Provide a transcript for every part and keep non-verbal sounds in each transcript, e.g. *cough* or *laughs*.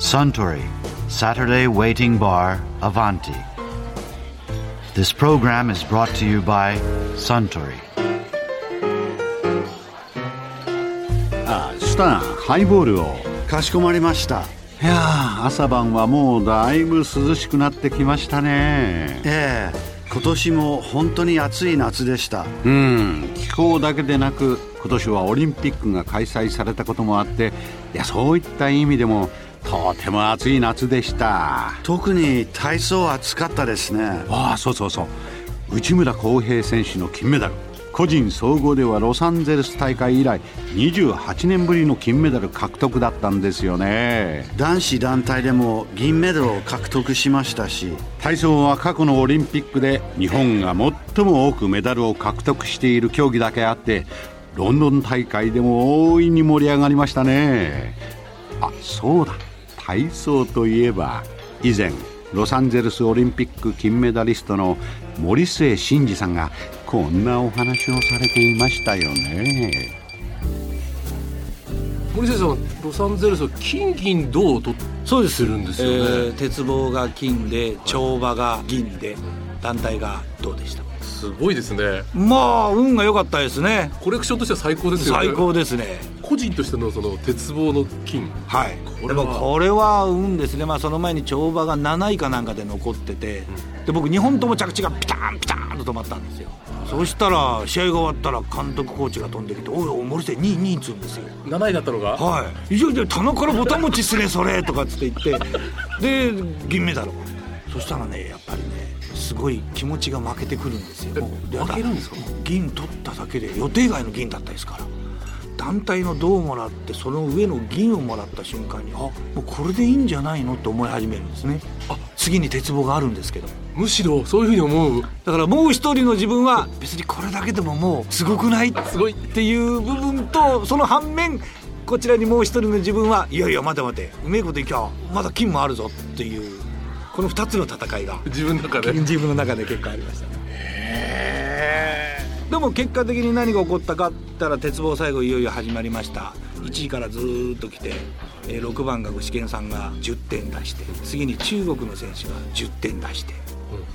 Suntory Saturday Waiting Bar Avanti. This program is brought to you by Suntory. あスタンハイボールを。かしこまりました。いやー朝晩はもうだいぶ涼しくなってきましたね。ええ。今年も本当に暑い夏でした。うん。気候だけでなく今年はオリンピックが開催されたこともあっていやそういった意味でもとても暑い夏でした。特に体操暑かったですね。ああそうそうそう。内村航平選手の金メダル。個人総合ではロサンゼルス大会以来28年ぶりの金メダル獲得だったんですよね。男子団体でも銀メダルを獲得しましたし。体操は過去のオリンピックで日本が最も多くメダルを獲得している競技だけあってロンドン大会でも大いに盛り上がりましたね。あそうだ体操といえば以前ロサンゼルスオリンピック金メダリストの森末慎二さんがこんなお話をされていましたよね。森先生はロサンゼルスは金銀銅を取ってそうです。るんですよね。えー鉄棒が金で跳馬が銀で団体が銅でしたすごいですね。まあ運が良かったですね。コレクションとしては最高ですよね。最高ですね。個人としてのその鉄棒の金。はい。これはでもこれは運ですね。まあその前に跳馬が7位かなんかで残ってて、で僕2本とも着地がピタンピタンと止まったんですよ。そしたら試合が終わったら監督コーチが飛んできて「おいおい森瀬2位2位」っつうんですよ。7位だったのが？はい「いやいや棚からボタン持ちすねそれ」とかっつって言って。で銀メダル。をそしたらねやっぱりねすごい気持ちが負けてくるんですよ。負けるんですか？銀取っただけで予定外の銀だったですから。団体の銅をもらってその上の銀をもらった瞬間にあもうこれでいいんじゃないのって思い始めるんですね。あ。次に鉄棒があるんですけど。むしろそういうふうに思う。だからもう一人の自分は別にこれだけでももうすごくない？すごい。っていう部分とその反面こちらにもう一人の自分はいやいや待て待てうめえこといきゃまだ金もあるぞっていうこの2つの戦いが自分の中で？自分の中で結構ありました。ねでも結果的に何が起こったかったら鉄棒最後いよいよ始まりました。1位からずーっと来て、えー6番が具志堅さんが10点出して次に中国の選手が10点出して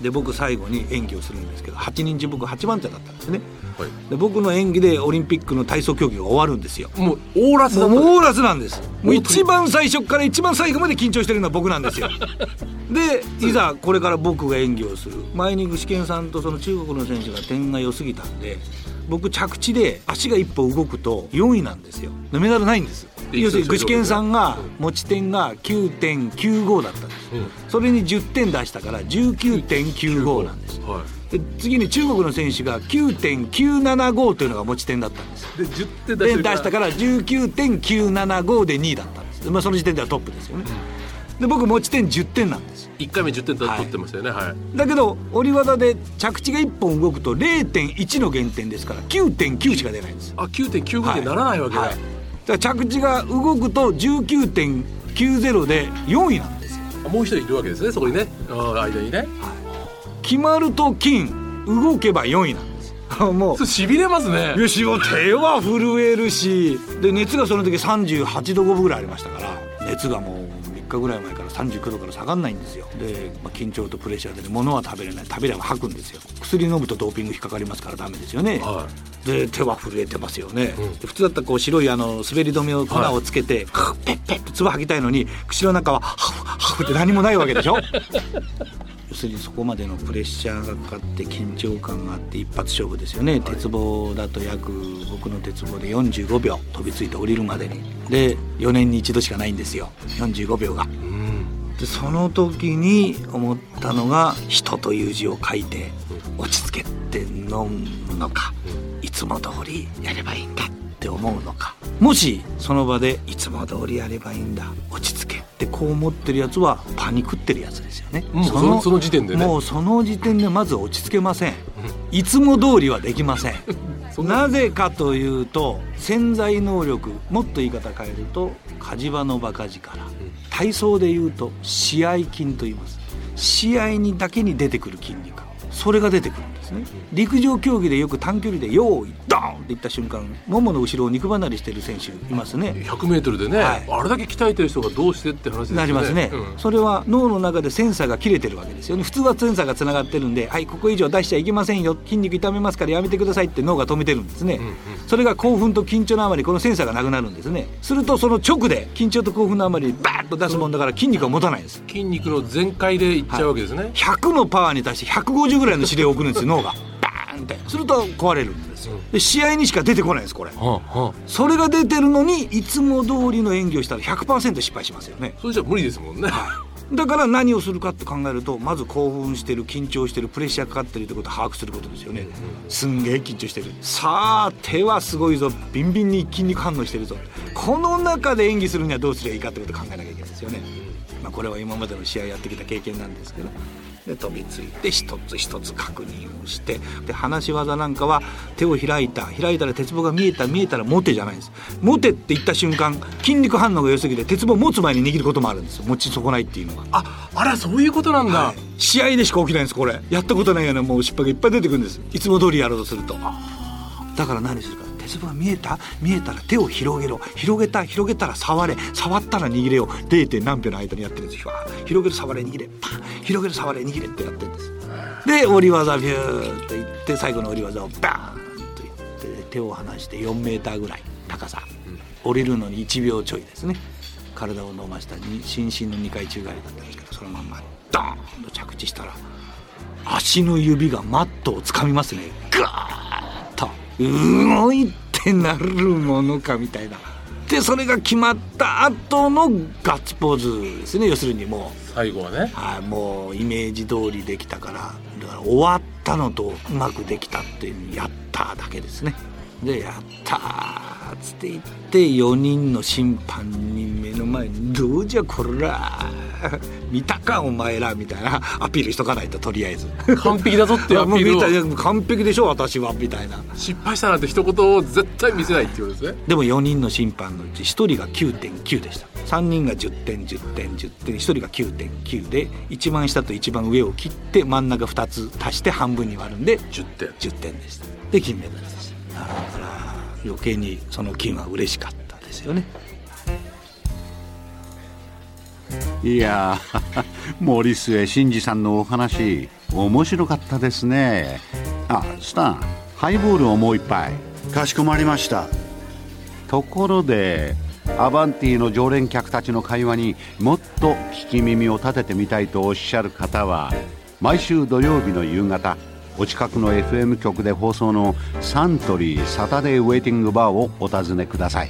で僕最後に演技をするんですけど8人中僕8番手だったんですね。はい。で僕の演技でオリンピックの体操競技が終わるんですよ。もうオーラスだもった。うオーラスなんです。もう一番最初から一番最後まで緊張してるのは僕なんですよ。*laughs* でいざこれから僕が演技をする。前に具志堅さんとその中国の選手が点が良すぎたんで僕着地で足が一歩動くと4位なんですよ。でメダルないんですで要するに具志堅さんがうん。持ち点が9.95だったんです、うん。それに10点出したから19.95なんです。はいで次に中国の選手が9.975というのが持ち点だったんです。で10点出でして出したから19.975で2位だったんです、まあ、その時点ではトップですよね、で僕持ち点10点なんです。1回目10点取はいってましたよね。はい。だけど折り技で着地が1本動くと0.1の減点ですから9.9しか出ないんです。あ9.95にならないわけだ、はいだから着地が動くと19.90で4位なんですよ。あもう一人いるわけですねそこにね。あ間にね。決まると金動けば4位なんです *laughs* もう。しびれますね。よしもう手は震えるし。で熱がその時38度5分ぐらいありましたから熱がもう3日ぐらい前から39度から下がんないんですよ。で、まあ、緊張とプレッシャーで、ね、物は食べれない。食べれば吐くんですよ。薬飲むとドーピング引っかかりますからダメですよね、はで手は震えてますよね、うん。で普通だったらこう白いあの滑り止めを粉をつけて、ペッペッと唾吐きたいのに口の中はハフハフって何もないわけでしょ要するにそこまでのプレッシャーがかかって緊張感があって一発勝負ですよね、鉄棒だと約僕の鉄棒で45秒飛びついて降りるまでに。で4年に一度しかないんですよ。45秒が。でその時に思ったのが「人」という字を書いて落ち着けって飲むのかいつも通りやればいいんだって思うのか。もしその場でいつも通りやればいいんだ落ち着けってこう思ってるやつはパニクってるやつですよね。そのその時点でね。もうその時点でまず落ち着けません。いつも通りはできません。*laughs* な。なぜかというと潜在能力もっと言い方変えると火事場のバカ力。体操で言うと試合筋と言います。試合にだけに出てくる筋肉それが出てくるんですね。陸上競技でよく短距離で「用意ドーン!」っていった瞬間ももの後ろを肉離れしてる選手いますね。100m でね、はい。あれだけ鍛えてる人がどうしてって話ですよね。なりますね、うん。それは脳の中でセンサーが切れてるわけですよね。普通はセンサーがつながってるんではいここ以上出しちゃいけませんよ筋肉痛めますからやめてくださいって脳が止めてるんですね、それが興奮と緊張のあまりこのセンサーがなくなるんですね。するとその直で緊張と興奮のあまりバーッと出すもんだから筋肉が持たないんです。筋肉の全開でいっちゃうわけですね、100のパワーに対して150ぐらいの指令を送るんですよ脳が。バーンって。すると壊れるんですよ。で試合にしか出てこないんですこれ。それが出てるのにいつも通りの演技をしたら100%失敗しますよね。それじゃ無理ですもんね、だから何をするかって考えるとまず興奮してる緊張してるプレッシャーかかってるってことを把握することですよね。すんげえ緊張してる。さあ手はすごいぞ。ビンビンに筋肉反応してるぞ。この中で演技するにはどうすればいいかってことを考えなきゃいけないですよね、まあ、これは今までの試合やってきた経験なんですけどで飛びついて一つ一つ確認をしてで話し技なんかは手を開いた開いたら鉄棒が見えた見えたら持てじゃないんです。持てって言った瞬間筋肉反応が良すぎて鉄棒持つ前に握ることもあるんですよ。持ち損ないっていうのが。ああらそういうことなんだ、はい。試合でしか起きないんですこれ。やったことないようなもう失敗がいっぱい出てくるんです。いつも通りやろうとすると。だから何するか鉄棒が見えた？見えたら手を広げろ。広げた広げたら触れ。触ったら握れよ。0. 何秒の間にやってるんですよ。広げる触れ握れ。パン。広げる触れ握れってやってるんです。で降り技ビューっていって最後の降り技をバーンといって手を離して4メーターぐらい高さ。降りるのに1秒ちょいですね。体を伸ばしたに心身の2回宙返りだったんですけどそのまんまドーンと着地したら足の指がマットを掴みますね。ガーッ動いてなるものかみたいなでそれが決まった後のガッツポーズですね要するにもう最後はねはい、もうイメージ通りできたからだから終わったのとうまくできたっていうやっただけですねでやったっつって言って4人の審判に目の前に「どうじゃこら *laughs* 見たかお前ら」みたいなアピールしとかないととりあえず。完璧だぞっていう *laughs* アピール完璧でしょ私はみたいな。失敗したなんて一言を絶対見せないっていうことですね。でも4人の審判のうち1人が9.9でした。3人が10点10点10点1人が9.9で一番下と一番上を切って真ん中2つ足して半分に割るんで10点。10点でした。で金メダルでした。だから余計にその金は嬉しかったですよねいやー *laughs* 森末慎二さんのお話面白かったですね。あスタンハイボールをもう一杯。かしこまりました。ところでアバンティの常連客たちの会話にもっと聞き耳を立ててみたいとおっしゃる方は毎週土曜日の夕方お近くの FM 局で放送のサントリーサタデーウェイティングバーをお尋ねください